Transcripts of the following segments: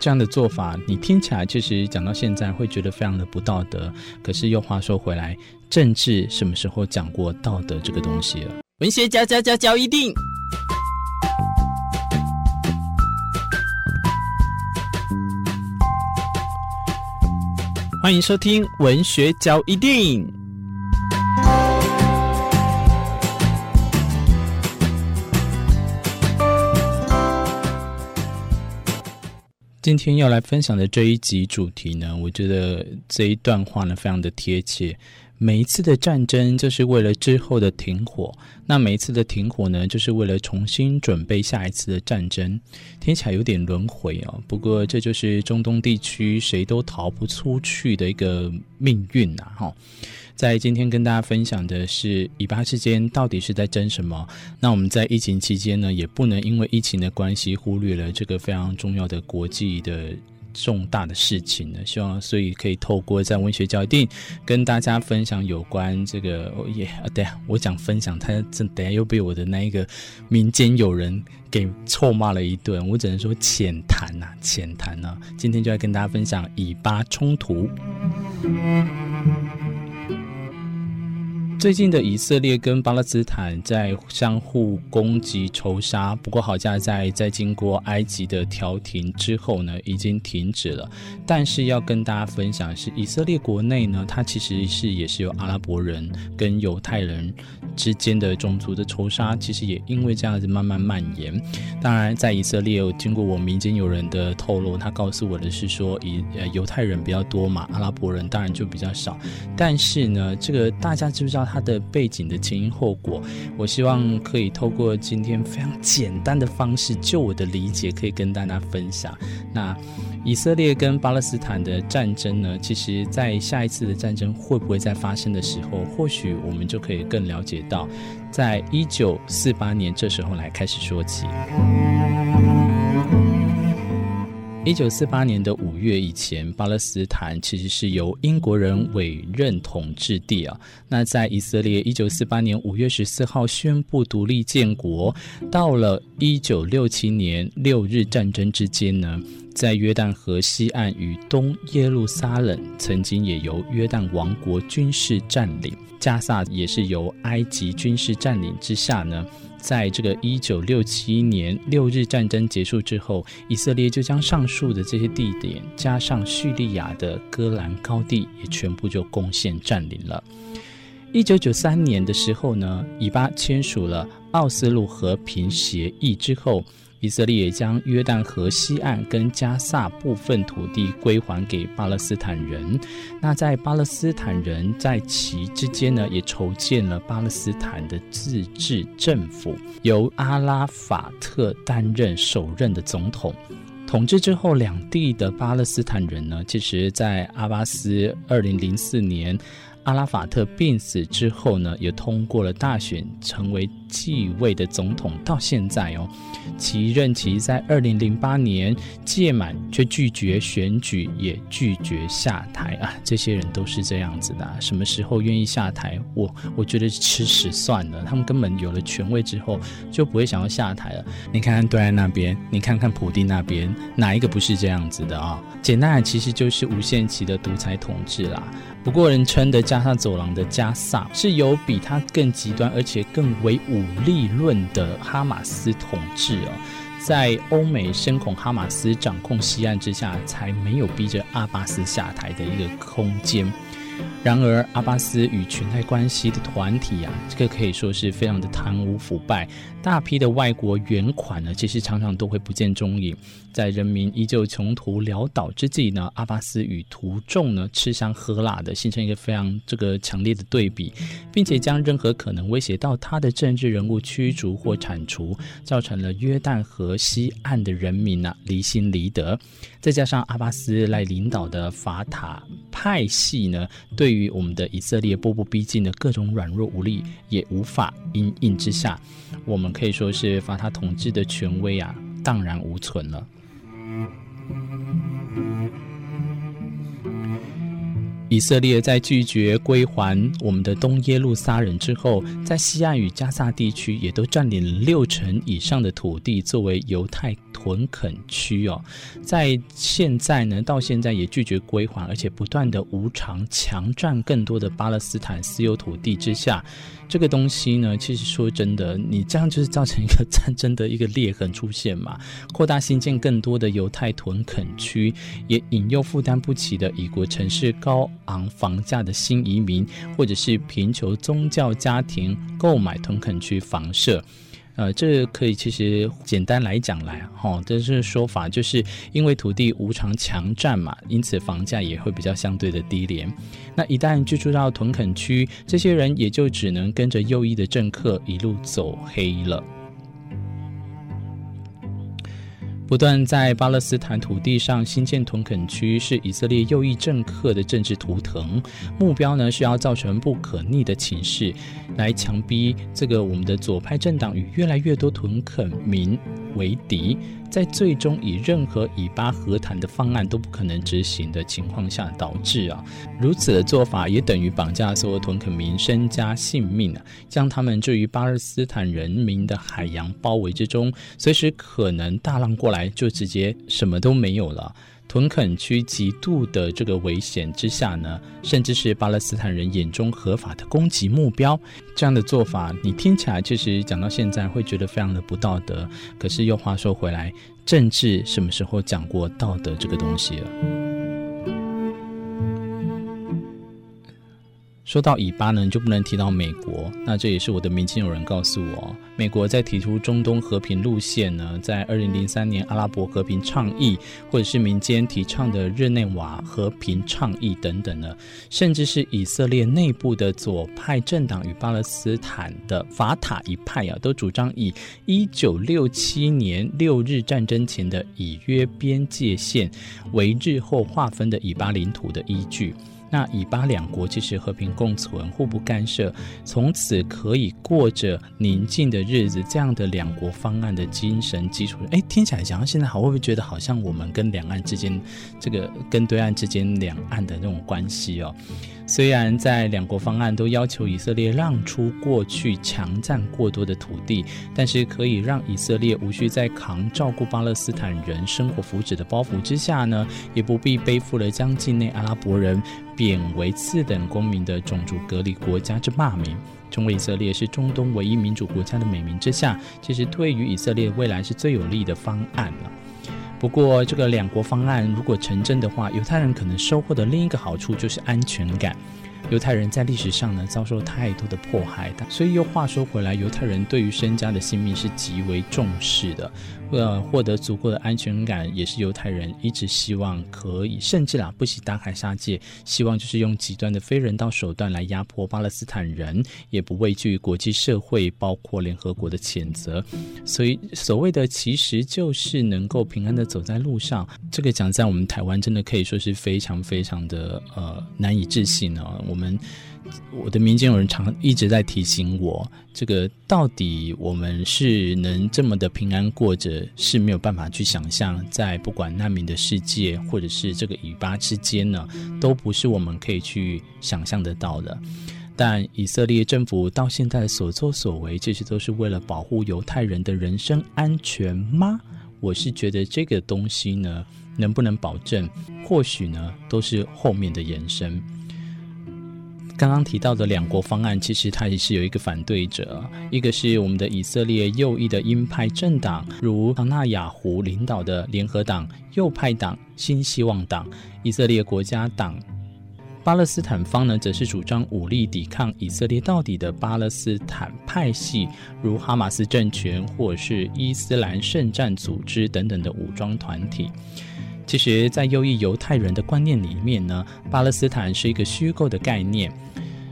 这样的做法，你听起来其实讲到现在会觉得非常的不道德。可是又话说回来，政治什么时候讲过道德这个东西了？文学家家家教一定，欢迎收听文学教一定。今天要来分享的这一集主题呢，我觉得这一段话呢非常的贴切。每一次的战争就是为了之后的停火，那每一次的停火呢，就是为了重新准备下一次的战争。听起来有点轮回哦，不过这就是中东地区谁都逃不出去的一个命运呐！哈，在今天跟大家分享的是以巴之间到底是在争什么？那我们在疫情期间呢，也不能因为疫情的关系忽略了这个非常重要的国际的。重大的事情呢，希望所以可以透过在文学教一定跟大家分享有关这个哦耶啊，对啊，我讲分享，他这等下又被我的那一个民间友人给臭骂了一顿，我只能说浅谈呐，浅谈呐。今天就来跟大家分享以巴冲突。最近的以色列跟巴勒斯坦在相互攻击仇杀，不过好在在在经过埃及的调停之后呢，已经停止了。但是要跟大家分享的是，以色列国内呢，它其实是也是有阿拉伯人跟犹太人之间的种族的仇杀，其实也因为这样子慢慢蔓延。当然，在以色列有经过我民间有人的透露，他告诉我的是说，以呃犹太人比较多嘛，阿拉伯人当然就比较少。但是呢，这个大家知不知道？它的背景的前因后果，我希望可以透过今天非常简单的方式，就我的理解，可以跟大家分享。那以色列跟巴勒斯坦的战争呢，其实在下一次的战争会不会再发生的时候，或许我们就可以更了解到，在一九四八年这时候来开始说起。一九四八年的五月以前，巴勒斯坦其实是由英国人委任统治地啊。那在以色列一九四八年五月十四号宣布独立建国，到了一九六七年六日战争之间呢，在约旦河西岸与东耶路撒冷，曾经也由约旦王国军事占领，加萨也是由埃及军事占领之下呢。在这个一九六七年六日战争结束之后，以色列就将上述的这些地点，加上叙利亚的戈兰高地，也全部就攻陷占领了。一九九三年的时候呢，以巴签署了奥斯陆和平协议之后。以色列也将约旦河西岸跟加萨部分土地归还给巴勒斯坦人。那在巴勒斯坦人在其之间呢，也筹建了巴勒斯坦的自治政府，由阿拉法特担任首任的总统。统治之后，两地的巴勒斯坦人呢，其实，在阿巴斯二零零四年。阿拉法特病死之后呢，也通过了大选，成为继位的总统。到现在哦，其任期在二零零八年届满，却拒绝选举，也拒绝下台啊。这些人都是这样子的，什么时候愿意下台？我我觉得吃屎算了。他们根本有了权位之后，就不会想要下台了。你看看对岸那边，你看看普丁那边，哪一个不是这样子的啊？简单的，其实就是无限期的独裁统治啦。不过人称的加萨走廊的加萨是有比他更极端而且更为武力论的哈马斯统治哦，在欧美深恐哈马斯掌控西岸之下，才没有逼着阿巴斯下台的一个空间。然而，阿巴斯与裙带关系的团体啊，这个可以说是非常的贪污腐败，大批的外国援款呢，其实常常都会不见踪影。在人民依旧穷途潦倒之际呢，阿巴斯与徒众呢吃香喝辣的，形成一个非常这个强烈的对比，并且将任何可能威胁到他的政治人物驱逐或铲除，造成了约旦河西岸的人民呢、啊、离心离德。再加上阿巴斯来领导的法塔派系呢，对于我们的以色列步步逼近的各种软弱无力，也无法因应之下，我们可以说是法他统治的权威啊荡然无存了。以色列在拒绝归还我们的东耶路撒冷之后，在西岸与加萨地区也都占领了六成以上的土地作为犹太屯垦区哦。在现在呢，到现在也拒绝归还，而且不断的无偿强占更多的巴勒斯坦私有土地之下。这个东西呢，其实说真的，你这样就是造成一个战争的一个裂痕出现嘛，扩大新建更多的犹太屯垦区，也引诱负担不起的以国城市高昂房价的新移民，或者是贫穷宗教家庭购买屯垦区房舍。呃，这可以其实简单来讲来，哈、这是说法，就是因为土地无偿强占嘛，因此房价也会比较相对的低廉。那一旦居住到屯垦区，这些人也就只能跟着右翼的政客一路走黑了。不断在巴勒斯坦土地上新建屯垦区，是以色列右翼政客的政治图腾。目标呢，是要造成不可逆的情势，来强逼这个我们的左派政党与越来越多屯垦民为敌。在最终以任何以巴和谈的方案都不可能执行的情况下，导致啊如此的做法也等于绑架所有屯垦民生家性命啊，将他们置于巴勒斯坦人民的海洋包围之中，随时可能大浪过来就直接什么都没有了。屯垦区极度的这个危险之下呢，甚至是巴勒斯坦人眼中合法的攻击目标，这样的做法，你听起来其实讲到现在会觉得非常的不道德。可是又话说回来，政治什么时候讲过道德这个东西了？说到以巴呢，就不能提到美国。那这也是我的民间友人告诉我，美国在提出中东和平路线呢，在二零零三年阿拉伯和平倡议，或者是民间提倡的日内瓦和平倡议等等呢，甚至是以色列内部的左派政党与巴勒斯坦的法塔一派啊，都主张以一九六七年六日战争前的以约边界线为日后划分的以巴领土的依据。那以巴两国其实和平共存、互不干涉，从此可以过着宁静的日子。这样的两国方案的精神基础，哎，听起来讲到现在好，会不会觉得好像我们跟两岸之间，这个跟对岸之间两岸的那种关系哦？虽然在两国方案都要求以色列让出过去强占过多的土地，但是可以让以色列无需再扛照顾巴勒斯坦人生活福祉的包袱之下呢，也不必背负了将境内阿拉伯人贬为次等公民的种族隔离国家之骂名。成为以色列是中东唯一民主国家的美名之下，其实对于以色列未来是最有利的方案了。不过，这个两国方案如果成真的话，犹太人可能收获的另一个好处就是安全感。犹太人在历史上呢，遭受太多的迫害，所以又话说回来，犹太人对于身家的性命是极为重视的。呃，获得足够的安全感，也是犹太人一直希望可以，甚至啦不惜大开杀戒，希望就是用极端的非人道手段来压迫巴勒斯坦人，也不畏惧国际社会包括联合国的谴责。所以所谓的其实就是能够平安的走在路上，这个讲在我们台湾真的可以说是非常非常的呃难以置信啊。我们。我的民间有人常一直在提醒我，这个到底我们是能这么的平安过着，是没有办法去想象，在不管难民的世界，或者是这个以巴之间呢，都不是我们可以去想象得到的。但以色列政府到现在所作所为，这些都是为了保护犹太人的人身安全吗？我是觉得这个东西呢，能不能保证，或许呢，都是后面的延伸。刚刚提到的两国方案，其实它也是有一个反对者，一个是我们的以色列右翼的鹰派政党，如唐纳雅胡领导的联合党、右派党新希望党、以色列国家党；巴勒斯坦方呢，则是主张武力抵抗以色列到底的巴勒斯坦派系，如哈马斯政权或是伊斯兰圣战组织等等的武装团体。其实，在右翼犹太人的观念里面呢，巴勒斯坦是一个虚构的概念。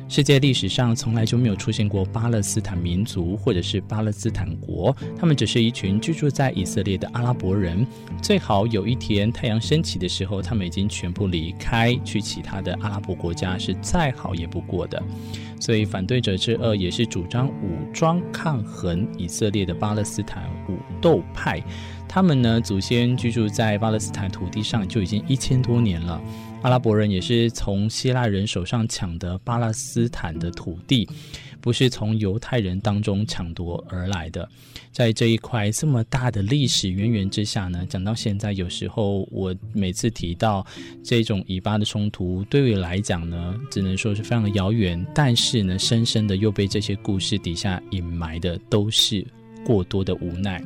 世界历史上从来就没有出现过巴勒斯坦民族或者是巴勒斯坦国，他们只是一群居住在以色列的阿拉伯人。最好有一天太阳升起的时候，他们已经全部离开，去其他的阿拉伯国家，是再好也不过的。所以，反对者之二也是主张武装抗衡以色列的巴勒斯坦武斗派。他们呢，祖先居住在巴勒斯坦土地上就已经一千多年了。阿拉伯人也是从希腊人手上抢得巴勒斯坦的土地，不是从犹太人当中抢夺而来的。在这一块这么大的历史渊源之下呢，讲到现在，有时候我每次提到这种以巴的冲突，对于来讲呢，只能说是非常的遥远，但是呢，深深的又被这些故事底下隐埋的都是过多的无奈。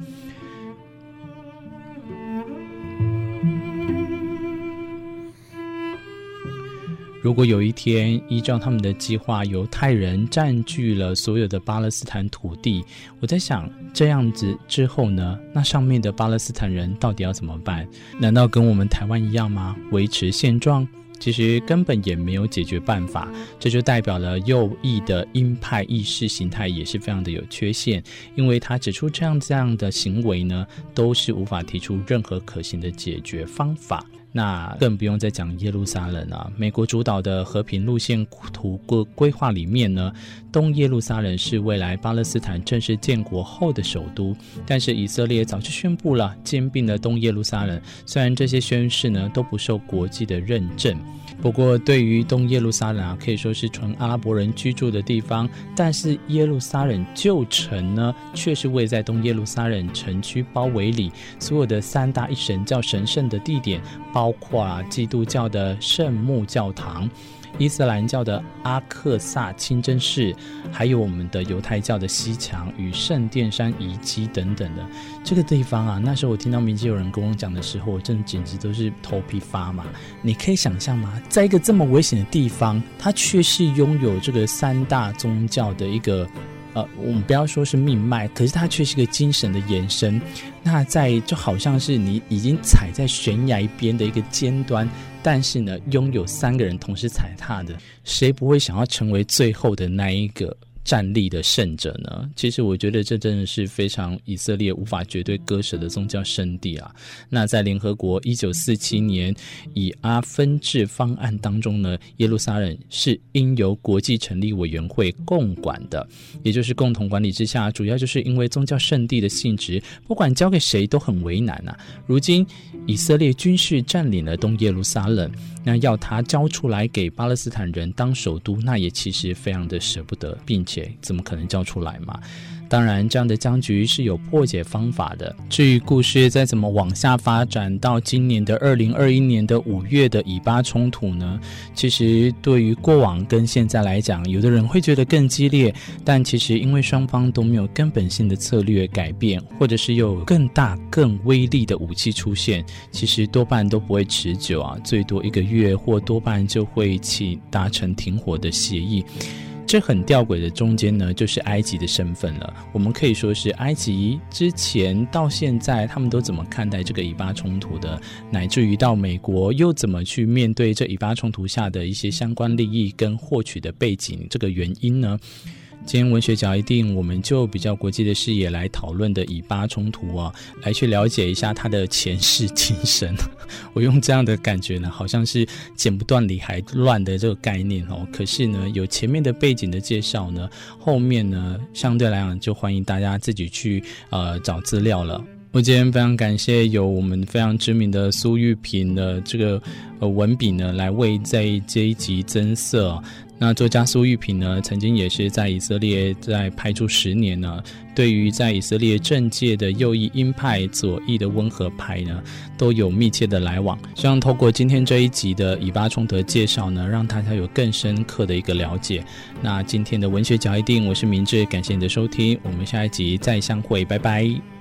如果有一天，依照他们的计划，犹太人占据了所有的巴勒斯坦土地，我在想，这样子之后呢，那上面的巴勒斯坦人到底要怎么办？难道跟我们台湾一样吗？维持现状？其实根本也没有解决办法。这就代表了右翼的鹰派意识形态也是非常的有缺陷，因为他指出这样这样的行为呢，都是无法提出任何可行的解决方法。那更不用再讲耶路撒冷啊！美国主导的和平路线图规规划里面呢，东耶路撒冷是未来巴勒斯坦正式建国后的首都。但是以色列早就宣布了兼并了东耶路撒冷，虽然这些宣誓呢都不受国际的认证。不过对于东耶路撒冷啊，可以说是纯阿拉伯人居住的地方，但是耶路撒冷旧城呢，却是位在东耶路撒冷城区包围里，所有的三大一神教神圣的地点。包括啊，基督教的圣母教堂、伊斯兰教的阿克萨清真寺，还有我们的犹太教的西墙与圣殿山遗迹等等的这个地方啊。那时候我听到民间有人跟我讲的时候，我真的简直都是头皮发麻。你可以想象吗？在一个这么危险的地方，它却是拥有这个三大宗教的一个。呃，我们不要说是命脉，可是它却是个精神的延伸。那在就好像是你已经踩在悬崖边的一个尖端，但是呢，拥有三个人同时踩踏的，谁不会想要成为最后的那一个？站立的圣者呢？其实我觉得这真的是非常以色列无法绝对割舍的宗教圣地啊。那在联合国一九四七年以阿分治方案当中呢，耶路撒冷是应由国际成立委员会共管的，也就是共同管理之下。主要就是因为宗教圣地的性质，不管交给谁都很为难啊。如今以色列军事占领了东耶路撒冷，那要他交出来给巴勒斯坦人当首都，那也其实非常的舍不得，并且。怎么可能叫出来嘛？当然，这样的僵局是有破解方法的。至于故事再怎么往下发展，到今年的二零二一年的五月的以巴冲突呢？其实对于过往跟现在来讲，有的人会觉得更激烈，但其实因为双方都没有根本性的策略改变，或者是有更大更威力的武器出现，其实多半都不会持久啊，最多一个月，或多半就会起达成停火的协议。这很吊诡的中间呢，就是埃及的身份了。我们可以说是埃及之前到现在，他们都怎么看待这个以巴冲突的，乃至于到美国又怎么去面对这以巴冲突下的一些相关利益跟获取的背景，这个原因呢？今天文学角一定，我们就比较国际的视野来讨论的以巴冲突啊，来去了解一下它的前世今生。我用这样的感觉呢，好像是剪不断理还乱的这个概念哦。可是呢，有前面的背景的介绍呢，后面呢，相对来讲就欢迎大家自己去呃找资料了。我今天非常感谢有我们非常知名的苏玉萍的这个呃文笔呢，来为在这一集增色。那作家苏玉平呢，曾经也是在以色列在派驻十年呢，对于在以色列政界的右翼鹰派、左翼的温和派呢，都有密切的来往。希望透过今天这一集的以巴冲突介绍呢，让大家有更深刻的一个了解。那今天的文学角一定，我是明志，感谢你的收听，我们下一集再相会，拜拜。